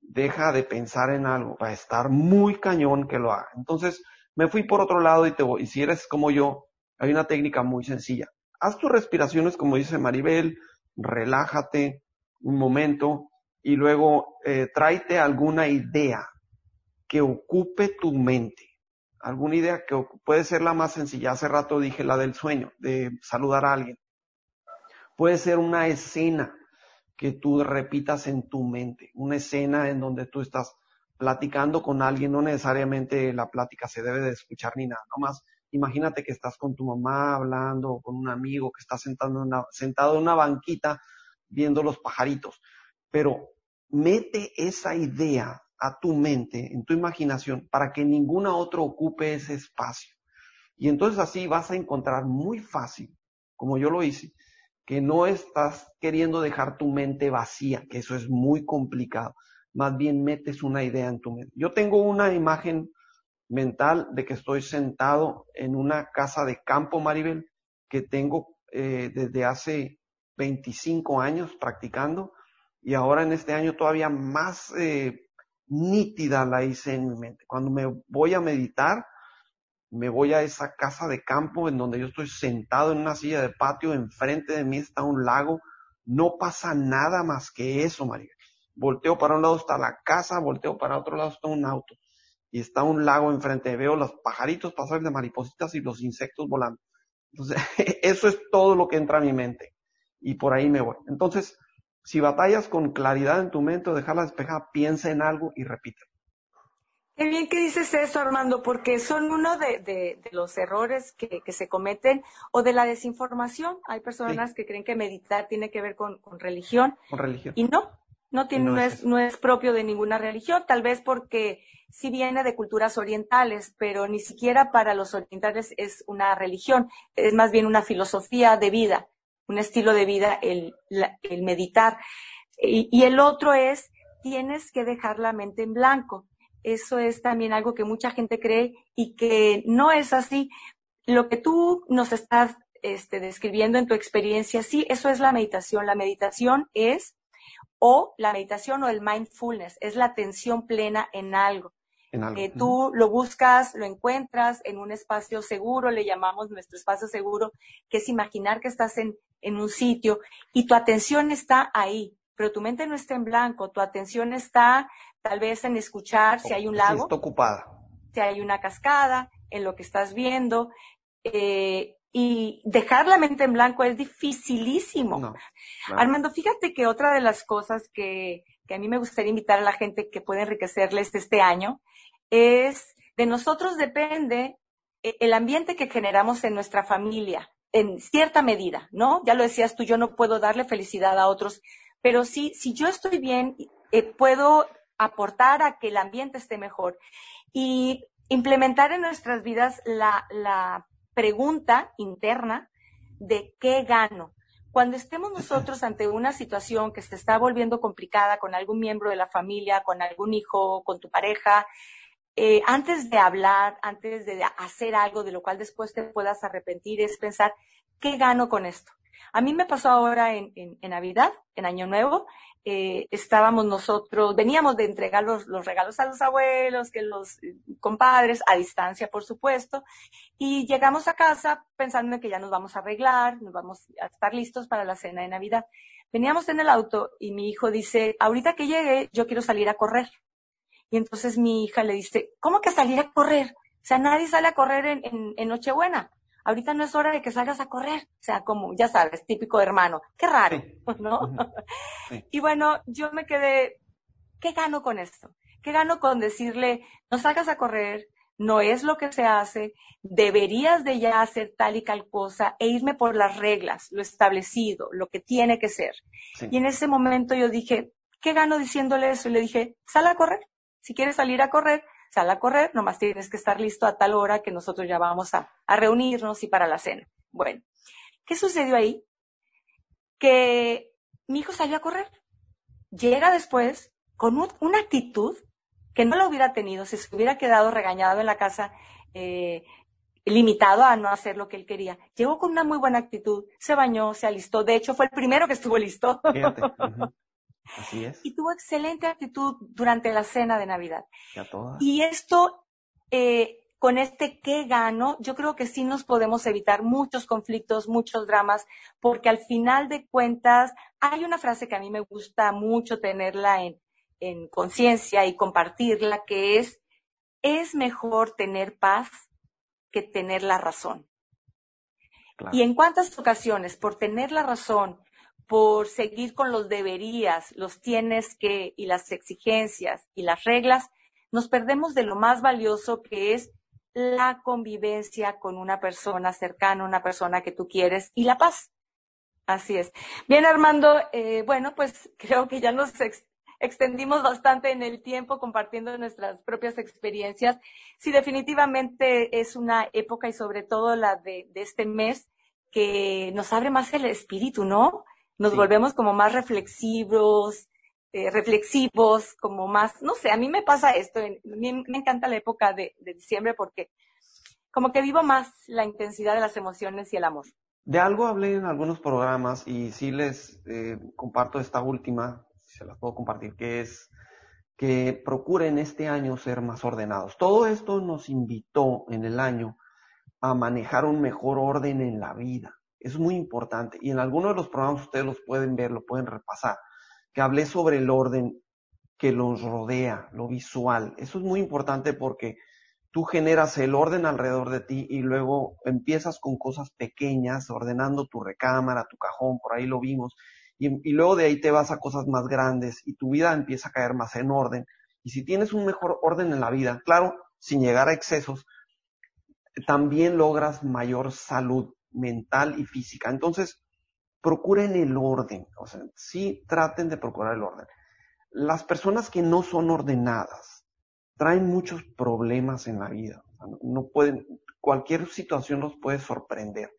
deja de pensar en algo, va estar muy cañón que lo haga. Entonces, me fui por otro lado y te y si eres como yo, hay una técnica muy sencilla. Haz tus respiraciones, como dice Maribel, relájate un momento y luego eh, tráete alguna idea que ocupe tu mente. Alguna idea que puede ser la más sencilla. Hace rato dije la del sueño, de saludar a alguien. Puede ser una escena que tú repitas en tu mente, una escena en donde tú estás platicando con alguien, no necesariamente la plática se debe de escuchar ni nada, nomás imagínate que estás con tu mamá hablando o con un amigo que está sentado en una, sentado en una banquita viendo los pajaritos, pero mete esa idea a tu mente, en tu imaginación, para que ninguna otra ocupe ese espacio. Y entonces así vas a encontrar muy fácil, como yo lo hice, que no estás queriendo dejar tu mente vacía, que eso es muy complicado. Más bien metes una idea en tu mente. Yo tengo una imagen mental de que estoy sentado en una casa de campo, Maribel, que tengo eh, desde hace 25 años practicando y ahora en este año todavía más eh, nítida la hice en mi mente. Cuando me voy a meditar, me voy a esa casa de campo en donde yo estoy sentado en una silla de patio, enfrente de mí está un lago, no pasa nada más que eso, María. Volteo para un lado está la casa, volteo para otro lado está un auto y está un lago enfrente, veo los pajaritos pasar de maripositas y los insectos volando. Entonces, eso es todo lo que entra a mi mente y por ahí me voy. Entonces, si batallas con claridad en tu mente o dejarla despejada, piensa en algo y repite. Qué bien que dices eso, Armando, porque son uno de, los errores que, se cometen o de la desinformación. Hay personas que creen que meditar tiene que ver con, religión. Con religión. Y no, no, tiene, no, es, no es propio de ninguna religión, tal vez porque sí viene de culturas orientales, pero ni siquiera para los orientales es una religión, es más bien una filosofía de vida, un estilo de vida el, el meditar. Y, y el otro es, tienes que dejar la mente en blanco eso es también algo que mucha gente cree y que no es así. Lo que tú nos estás este, describiendo en tu experiencia, sí, eso es la meditación. La meditación es, o la meditación o el mindfulness, es la atención plena en algo. En algo. Eh, tú lo buscas, lo encuentras en un espacio seguro, le llamamos nuestro espacio seguro, que es imaginar que estás en, en un sitio y tu atención está ahí, pero tu mente no está en blanco, tu atención está tal vez en escuchar si hay un lago. Si está ocupada. Si hay una cascada, en lo que estás viendo. Eh, y dejar la mente en blanco es dificilísimo. Armando, fíjate que otra de las cosas que, que a mí me gustaría invitar a la gente que puede enriquecerles este año es de nosotros depende eh, el ambiente que generamos en nuestra familia, en cierta medida, ¿no? Ya lo decías tú, yo no puedo darle felicidad a otros, pero sí, si yo estoy bien eh, puedo aportar a que el ambiente esté mejor? Y implementar en nuestras vidas la, la pregunta interna de qué gano. Cuando estemos nosotros ante una situación que se está volviendo complicada con algún miembro de la familia, con algún hijo, con tu pareja, eh, antes de hablar, antes de hacer algo de lo cual después te puedas arrepentir, es pensar, ¿qué gano con esto? A mí me pasó ahora en, Navidad, en Año Nuevo, eh, estábamos nosotros, veníamos de entregar los, regalos a los abuelos, que los eh, compadres, a distancia, por supuesto, y llegamos a casa pensando en que ya nos vamos a arreglar, nos vamos a estar listos para la cena de Navidad. Veníamos en el auto y mi hijo dice, ahorita que llegue, yo quiero salir a correr. Y entonces mi hija le dice, ¿cómo que salir a correr? O sea, nadie sale a correr en, Nochebuena. Ahorita no es hora de que salgas a correr. O sea, como, ya sabes, típico hermano. Qué raro, ¿no? Y bueno, yo me quedé, ¿qué gano con esto? ¿Qué gano con decirle, no salgas a correr, no es lo que se hace, deberías de ya hacer tal y tal cosa e irme por las reglas, lo establecido, lo que tiene que ser. Y en ese momento yo dije, ¿qué gano diciéndole eso? Y le dije, sal a correr. Si quieres salir a correr, sal a correr, nomás tienes que estar listo a tal hora que nosotros ya vamos a, reunirnos y para la cena. Bueno, ¿qué sucedió ahí? Que mi hijo salió a correr. Llega después con una actitud que no lo hubiera tenido si se hubiera quedado regañado en la casa, eh, limitado a no hacer lo que él quería. Llegó con una muy buena actitud, se bañó, se alistó. De hecho, fue el primero que estuvo listo. Y tuvo excelente actitud durante la cena de Navidad. Y esto, eh, con este qué gano, yo creo que sí nos podemos evitar muchos conflictos, muchos dramas, porque al final de cuentas hay una frase que a mí me gusta mucho tenerla en, en conciencia y compartirla, que es, es mejor tener paz que tener la razón. Y en cuántas ocasiones, por tener la razón, por seguir con los deberías, los tienes que y las exigencias y las reglas, nos perdemos de lo más valioso que es la convivencia con una persona cercana, una persona que tú quieres y la paz. Así es. Bien, Armando, eh, bueno, pues creo que ya nos extendimos bastante en el tiempo compartiendo nuestras propias experiencias. Sí, definitivamente es una época y sobre todo la de este mes que nos abre más el espíritu, ¿no? Nos volvemos como más reflexivos, eh, reflexivos, como más, no sé, a mí me pasa esto, me, me encanta la época de, diciembre porque como que vivo más la intensidad de las emociones y el amor. De algo hablé en algunos programas y sí les eh, comparto esta última, se las puedo compartir, que es que procuren este año ser más ordenados. Todo esto nos invitó en el año a manejar un mejor orden en la vida. Es muy importante. Y en alguno de los programas ustedes los pueden ver, lo pueden repasar, que hablé sobre el orden que los rodea, lo visual. Eso es muy importante porque tú generas el orden alrededor de ti y luego empiezas con cosas pequeñas, ordenando tu recámara, tu cajón, por ahí lo vimos, y, y, luego de ahí te vas a cosas más grandes y tu vida empieza a caer más en orden. Y si tienes un mejor orden en la vida, claro, sin llegar a excesos, también logras mayor salud mental y física. Entonces, procuren el orden, o sea, sí traten de procurar el orden. Las personas que no son ordenadas traen muchos problemas en la vida. no pueden, cualquier situación los puede sorprender.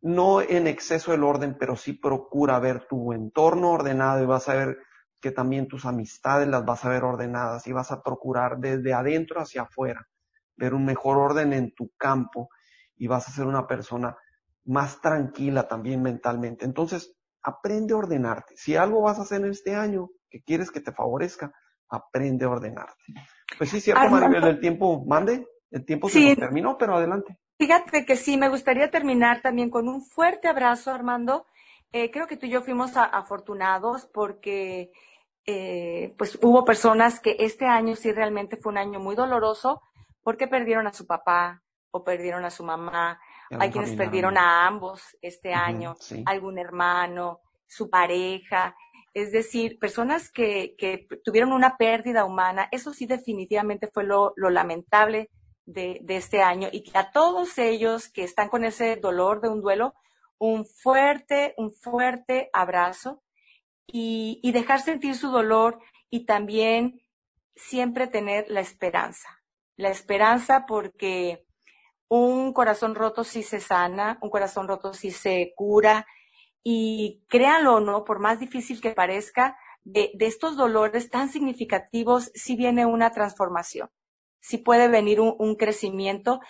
No en exceso el orden, pero sí procura ver tu entorno ordenado y vas a ver que también tus amistades las vas a ver ordenadas y vas a procurar desde adentro hacia afuera ver un mejor orden en tu campo y vas a ser una persona más tranquila también mentalmente. Entonces, aprende a ordenarte. Si algo vas a hacer en este año que quieres que te favorezca, aprende a ordenarte. Pues sí, cierto, Maribel, el tiempo, mande, el tiempo se terminó, pero adelante. Fíjate que sí, me gustaría terminar también con un fuerte abrazo, Armando. Eh, creo que tú y yo fuimos afortunados porque eh, pues hubo personas que este año sí realmente fue un año muy doloroso porque perdieron a su papá, o perdieron a su mamá. Hay quienes perdieron a ambos este año, algún hermano, su pareja. Es decir, personas que, que, tuvieron una pérdida humana. Eso sí definitivamente fue lo, lo lamentable de, de, este año. Y que a todos ellos que están con ese dolor de un duelo, un fuerte, un fuerte abrazo. y, y dejar sentir su dolor y también siempre tener la esperanza. La esperanza porque un corazón roto sí se sana, un corazón roto sí se cura. Y créanlo o no, por más difícil que parezca, de, estos dolores tan significativos sí viene una transformación, sí puede venir un, crecimiento.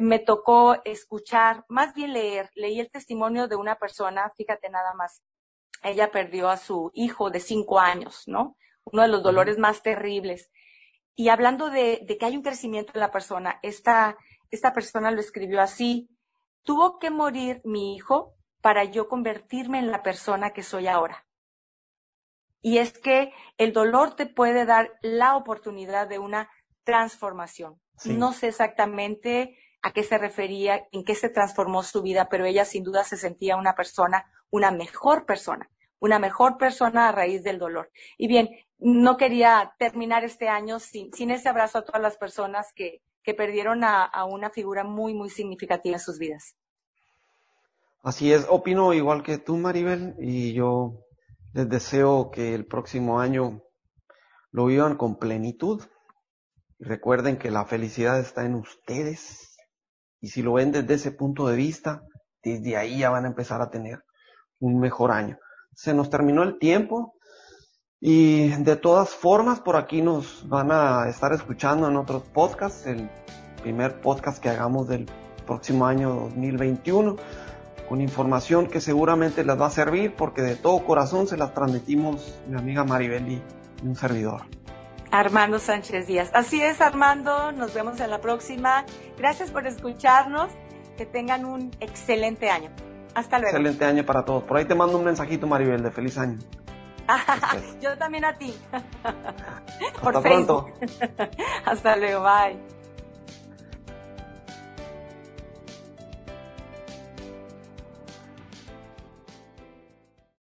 Me tocó escuchar, más bien leer, leí el testimonio de una persona, fíjate nada más, ella perdió a su hijo de cinco años, ¿no? Uno de los dolores más terribles. Y hablando de, de que hay un crecimiento en la persona, esta, esta persona lo escribió así, tuvo que morir mi hijo para yo convertirme en la persona que soy ahora. Y es que el dolor te puede dar la oportunidad de una transformación. No sé exactamente a qué se refería, en qué se transformó su vida, pero ella sin duda se sentía una persona, una mejor persona, una mejor persona a raíz del dolor. Y bien, no quería terminar este año sin, sin ese abrazo a todas las personas que, que perdieron a, una figura muy, muy significativa en sus vidas. Así es, opino igual que tú, Maribel, y yo les deseo que el próximo año lo vivan con plenitud. Y recuerden que la felicidad está en ustedes. Y si lo ven desde ese punto de vista, desde ahí ya van a empezar a tener un mejor año. Se nos terminó el tiempo. Y de todas formas, por aquí nos van a estar escuchando en otros podcasts, el primer podcast que hagamos del próximo año 2021, con información que seguramente les va a servir porque de todo corazón se las transmitimos mi amiga Maribel y un servidor. Armando Sánchez Díaz. Así es, Armando, nos vemos en la próxima. Gracias por escucharnos, que tengan un excelente año. Hasta luego. Excelente año para todos. Por ahí te mando un mensajito, Maribel, de feliz año. Yo también a ti. Hasta pronto. Hasta luego, bye.